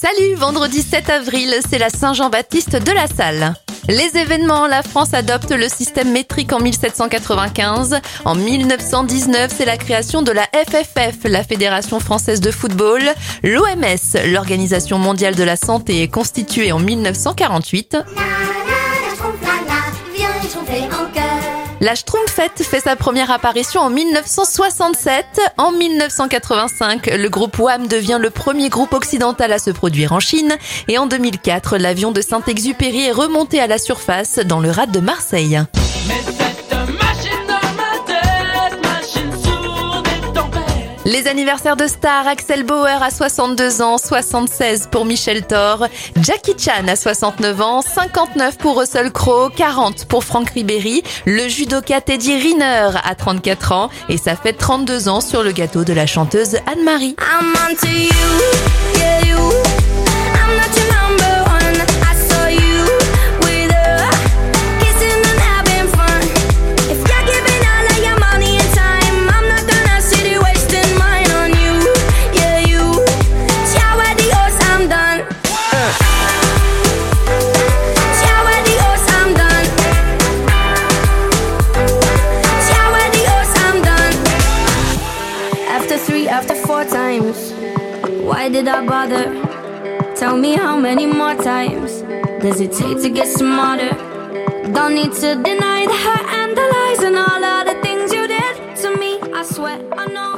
Salut, vendredi 7 avril, c'est la Saint-Jean-Baptiste de la Salle. Les événements, la France adopte le système métrique en 1795. En 1919, c'est la création de la FFF, la Fédération française de football. L'OMS, l'Organisation mondiale de la santé, est constituée en 1948. La Schtroumpfette fait sa première apparition en 1967. En 1985, le groupe Wham devient le premier groupe occidental à se produire en Chine. Et en 2004, l'avion de Saint-Exupéry est remonté à la surface dans le rade de Marseille. Les anniversaires de stars, Axel Bauer à 62 ans, 76 pour Michel Thor, Jackie Chan à 69 ans, 59 pour Russell Crowe, 40 pour Franck Ribéry, le judoka Teddy Riner à 34 ans et ça fait 32 ans sur le gâteau de la chanteuse Anne-Marie. After four times. Why did I bother? Tell me how many more times does it take to get smarter? Don't need to deny the hurt and the lies and all of the things you did to me. I swear I know.